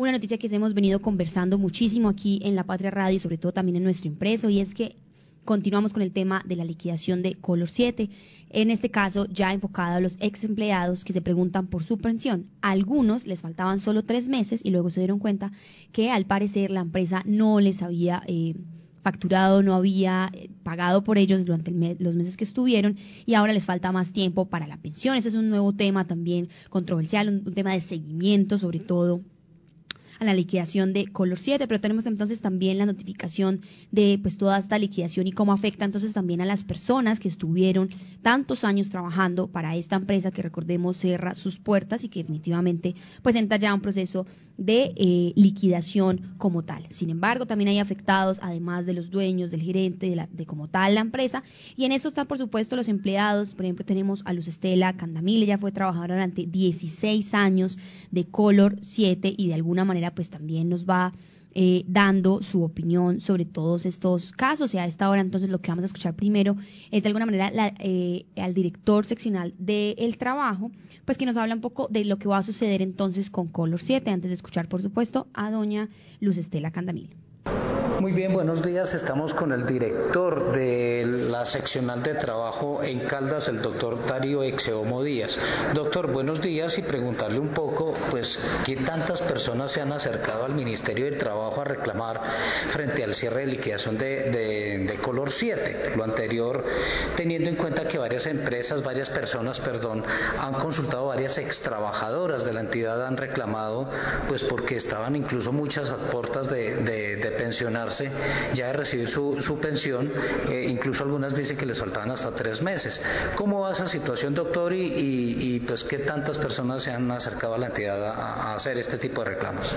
una noticia que hemos venido conversando muchísimo aquí en La Patria Radio y sobre todo también en nuestro impreso y es que continuamos con el tema de la liquidación de Color 7, en este caso ya enfocado a los ex empleados que se preguntan por su pensión. A algunos les faltaban solo tres meses y luego se dieron cuenta que al parecer la empresa no les había... Eh, facturado, no había eh, pagado por ellos durante los meses que estuvieron y ahora les falta más tiempo para la pensión. Ese es un nuevo tema también controversial, un tema de seguimiento sobre todo a la liquidación de Color 7, pero tenemos entonces también la notificación de pues toda esta liquidación y cómo afecta entonces también a las personas que estuvieron tantos años trabajando para esta empresa que recordemos cierra sus puertas y que definitivamente pues entra ya un proceso de eh, liquidación como tal. Sin embargo, también hay afectados, además de los dueños, del gerente, de, la, de como tal la empresa, y en esto están por supuesto los empleados, por ejemplo tenemos a Luz Estela Candamil, ella fue trabajadora durante 16 años de Color 7 y de alguna manera pues también nos va eh, dando su opinión sobre todos estos casos. Y a esta hora entonces lo que vamos a escuchar primero es de alguna manera eh, al director seccional del trabajo, pues que nos habla un poco de lo que va a suceder entonces con Color 7, antes de escuchar por supuesto a doña Luz Estela Candamil. Muy bien, buenos días. Estamos con el director de la seccional de trabajo en Caldas, el doctor Darío Exeomo Díaz. Doctor, buenos días y preguntarle un poco, pues, ¿qué tantas personas se han acercado al Ministerio del Trabajo a reclamar frente al cierre de liquidación de, Color 7? Lo anterior, teniendo en cuenta que varias empresas, varias personas, perdón, han consultado varias extrabajadoras de la entidad, han reclamado, pues, porque estaban incluso muchas aportas de, de pensionar ya de recibir su, su pensión, eh, incluso algunas dicen que les faltaban hasta tres meses. ¿Cómo va esa situación, doctor? Y, y, pues qué tantas personas se han acercado a la entidad a, hacer este tipo de reclamos.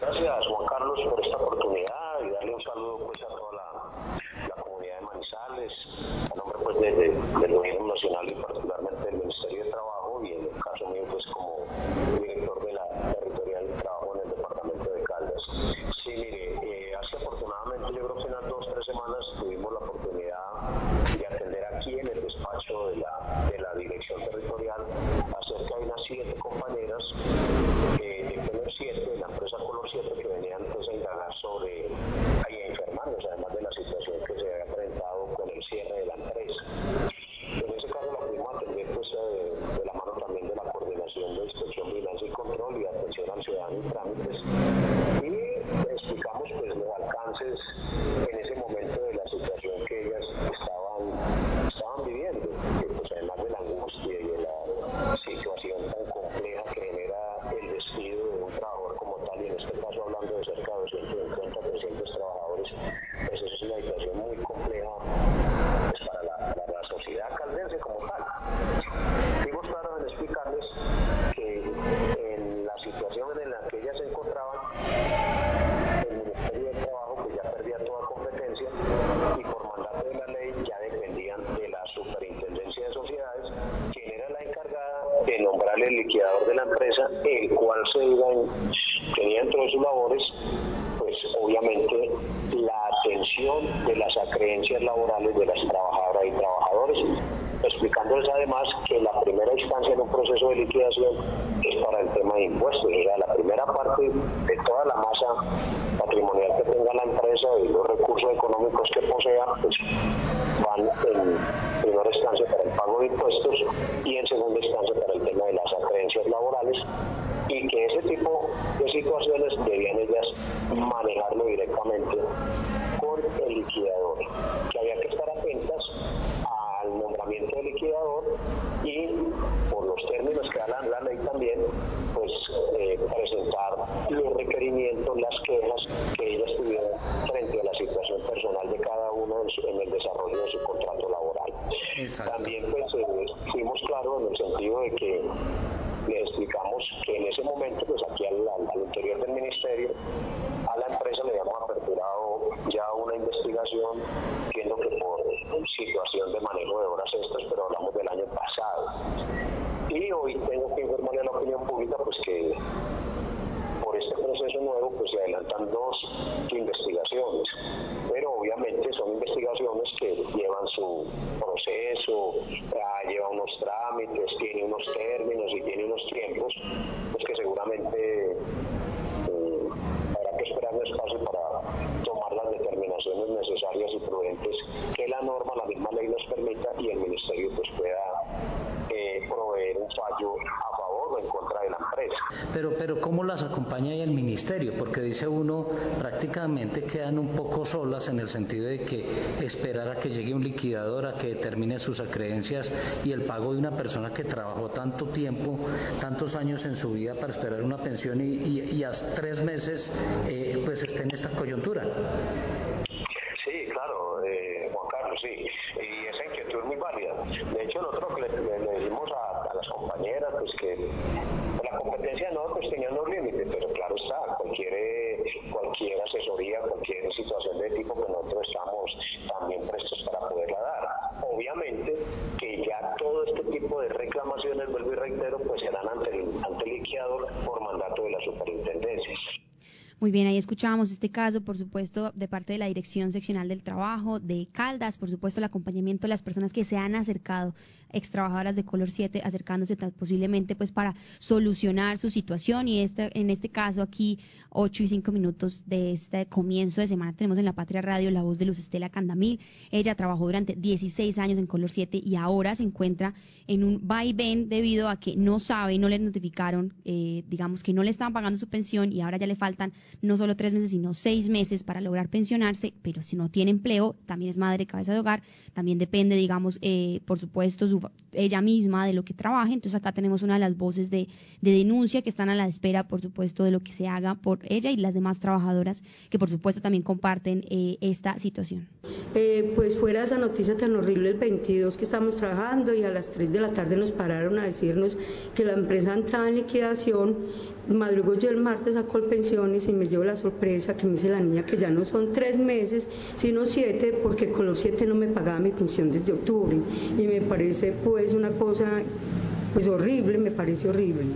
Gracias, Juan Carlos, por esta oportunidad y darle un saludo pues a toda la, la comunidad de Manizales, a nombre pues de, del gobierno nacional y particularmente del Ministerio de Trabajo y en el caso mío pues como director de la territorial de trabajo en el departamento de Caldas. Sí, mire, eh, hace afortunadamente, yo creo que en las dos, tres semanas tuvimos la oportunidad de atender aquí en el despacho de la, de la dirección territorial a cerca de unas siete compañeras eh, de Color 7, de la empresa Color 7, que venían pues a indagar sobre, ahí enfermarnos, además de la situación que se había enfrentado con el cierre de la empresa. En ese caso la pudimos atender pues, eh, de la mano también de la coordinación de inspección, vigilancia y control y atención al ciudadano y trámites explicamos pues los alcances en ese momento de la situación que ellas estaban, estaban viviendo, que pues además de la angustia y de la situación tan compleja que genera el despido de un trabajador como tal, y en este caso hablando de cerca de 250, 300 trabajadores, pues eso es una situación muy compleja pues, para, la, para la sociedad caldense como tal. Fuimos claros en explicarles que en la situación en la que ellas se encontraban, el Ministerio del Trabajo pues ya perdía toda competencia y por mandato de la ley ya dependían de la Superintendencia de Sociedades, quien era la encargada de nombrar el liquidador de la empresa, el cual se iba tenía entre sus labores pues obviamente la atención de las acreencias laborales de las trabajadoras y trabajadores, explicándoles además que la primera instancia en un proceso de liquidación es para el tema de impuestos, o sea, la primera parte de toda la masa patrimonial que tenga la empresa y los recursos económicos que posea, pues van en primera instancia para el pago de impuestos y en segunda instancia para el tema de las acreencias laborales y que ese tipo de situaciones debían ellas manejarlo directamente con el liquidador, que había que estar atentas al nombramiento del liquidador y por los términos que da la, ley también, pues eh, presentar los requerimientos, las quejas que ellas tuvieron frente a la situación personal de cada uno en, el desarrollo de su contrato También pues eh, fuimos claros en el sentido de que les explicamos que en ese momento, pues aquí al, interior del ministerio, a la empresa le habíamos aperturado ya una investigación, viendo que por situación de manejo de horas extras, pero hablamos del año pasado. Y hoy tengo que informarle a la opinión pública pues que por este proceso nuevo pues se adelantan dos investigaciones, pero obviamente son investigaciones que llevan su proceso, ah, llevan unos trámites, tienen unos pero, pero ¿cómo acompaña ahí el ministerio? Porque dice uno, prácticamente quedan un poco solas en el sentido de que esperar a que llegue un liquidador a que determine sus acreencias y el pago de una persona que trabajó tanto tiempo, tantos años en su vida para esperar una pensión y, y, a tres meses eh, pues esté en esta coyuntura. Sí, claro, eh, Juan Carlos, sí, y esa inquietud es muy válida. De hecho, nosotros le, le, le decimos a, a, las compañeras pues que la competencia no pues tenía unos límites, pero claro está, cualquier, cualquier asesoría, cualquier situación de tipo que nosotros estamos también prestos para poderla dar. Obviamente que ya todo este tipo de reclamaciones, vuelvo y reitero, pues serán ante el, ante el por mandato de la superintendencia. Muy bien, ahí escuchábamos este caso, por supuesto, de parte de la Dirección Seccional del Trabajo de Caldas, por supuesto, el acompañamiento de las personas que se han acercado, ex trabajadoras de Color 7, acercándose posiblemente pues para solucionar su situación y este, en este caso aquí, 8 y 5 minutos de este comienzo de semana, tenemos en la Patria Radio la voz de Luz Estela Candamil. Ella trabajó durante 16 años en Color 7 y ahora se encuentra en un vaivén debido a que no sabe, no le notificaron, eh, digamos que no le estaban pagando su pensión y ahora ya le faltan no solo tres meses, sino seis meses para lograr pensionarse, pero si no tiene empleo, también es madre cabeza de hogar, también depende, digamos, eh, por supuesto, su, ella misma de lo que trabaje. Entonces acá tenemos una de las voces de, de, denuncia que están a la espera, por supuesto, de lo que se haga por ella y las demás trabajadoras que, por supuesto, también comparten eh, esta situación. Eh, pues fuera esa noticia tan horrible el 22 que estamos trabajando y a las 3 de la tarde nos pararon a decirnos que la empresa entraba en liquidación madrugo yo el martes a pensiones y me llevo la sorpresa que me dice la niña que ya no son tres meses, sino siete, porque con los siete no me pagaba mi pensión desde octubre. Y me parece pues una cosa pues horrible, me parece horrible.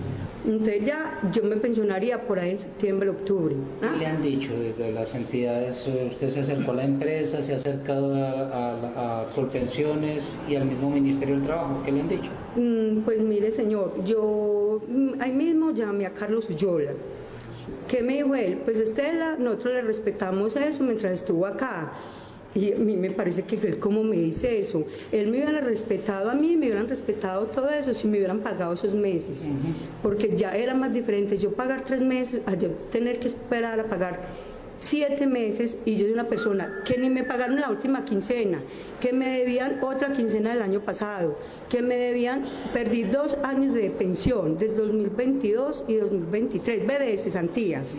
Entonces ya yo me pensionaría por ahí en septiembre, octubre. ¿Ah? ¿Qué le han dicho desde las entidades? Usted se acercó a la empresa, se ha acercado a, a, a Colpensiones y al mismo Ministerio del Trabajo. ¿Qué le han dicho? Mm, pues mire, señor, yo ahí mismo llamé a Carlos Ullola. ¿Qué me dijo él? Pues Estela, nosotros le respetamos eso mientras estuvo acá y a mí me parece que él como me dice eso, él me hubiera respetado a mí, me hubieran respetado todo eso si me hubieran pagado esos meses, porque ya era más diferente yo pagar tres meses a yo tener que esperar a pagar siete meses y yo soy una persona que ni me pagaron la última quincena, que me debían otra quincena del año pasado, que me debían, perdí dos años de pensión, del 2022 y 2023, ve de cesantías.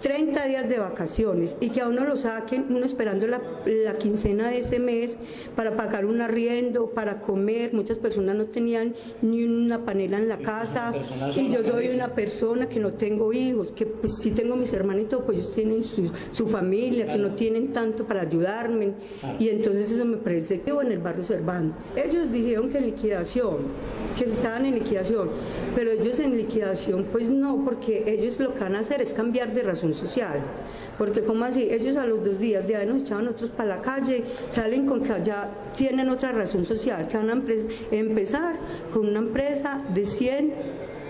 30 días de vacaciones y que a uno lo saquen, uno esperando la, la, quincena de ese mes para pagar un arriendo, para comer. Muchas personas no tenían ni una panela en la casa. y yo soy una persona que no tengo hijos, que pues sí tengo mis hermanitos, pues ellos tienen su, su familia, que no tienen tanto para ayudarme. Y entonces eso me parece que en el barrio Cervantes. Ellos dijeron que en liquidación, que estaban en liquidación, pero ellos en liquidación pues no, porque ellos lo que van a hacer es cambiar de razón social. Porque como así, ellos a los dos días de habernos echado otros para la calle, salen con que ya tienen otra razón social, que van a empezar con una empresa de 100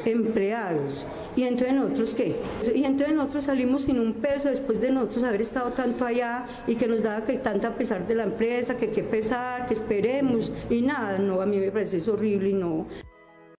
empleados. Y entonces nosotros qué? Y entonces nosotros salimos sin un peso después de nosotros haber estado tanto allá y que nos daba que tanta pesar de la empresa, que qué pesar, que esperemos y nada, no, a mí me parece eso horrible y no.